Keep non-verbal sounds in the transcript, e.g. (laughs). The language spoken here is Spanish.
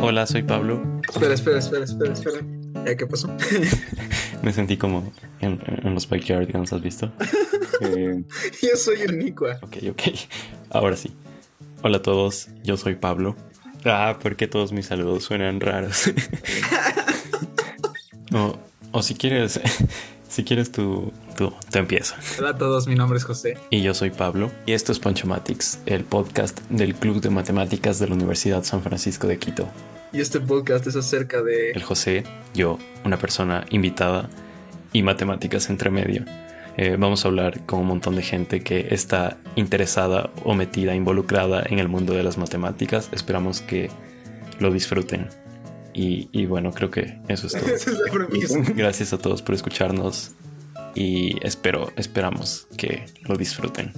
Hola, soy Pablo. Espera, espera, espera, espera, espera. ¿Ya qué pasó? (laughs) Me sentí como en, en los Backyardigans, ¿has visto? Eh, (laughs) Yo soy el Nicua. ok, ok. Ahora sí. Hola a todos, yo soy Pablo. Ah, porque todos mis saludos suenan raros. (laughs) o, o si quieres, si quieres tú, tú, te empiezo. Hola a todos, mi nombre es José. Y yo soy Pablo. Y esto es Ponchomatics, el podcast del Club de Matemáticas de la Universidad San Francisco de Quito. Y este podcast es acerca de... El José, yo, una persona invitada y matemáticas entre medio. Eh, vamos a hablar con un montón de gente que está interesada o metida, involucrada en el mundo de las matemáticas. Esperamos que lo disfruten. Y, y bueno, creo que eso es (laughs) todo. Esa es la premisa. Gracias a todos por escucharnos y espero, esperamos que lo disfruten.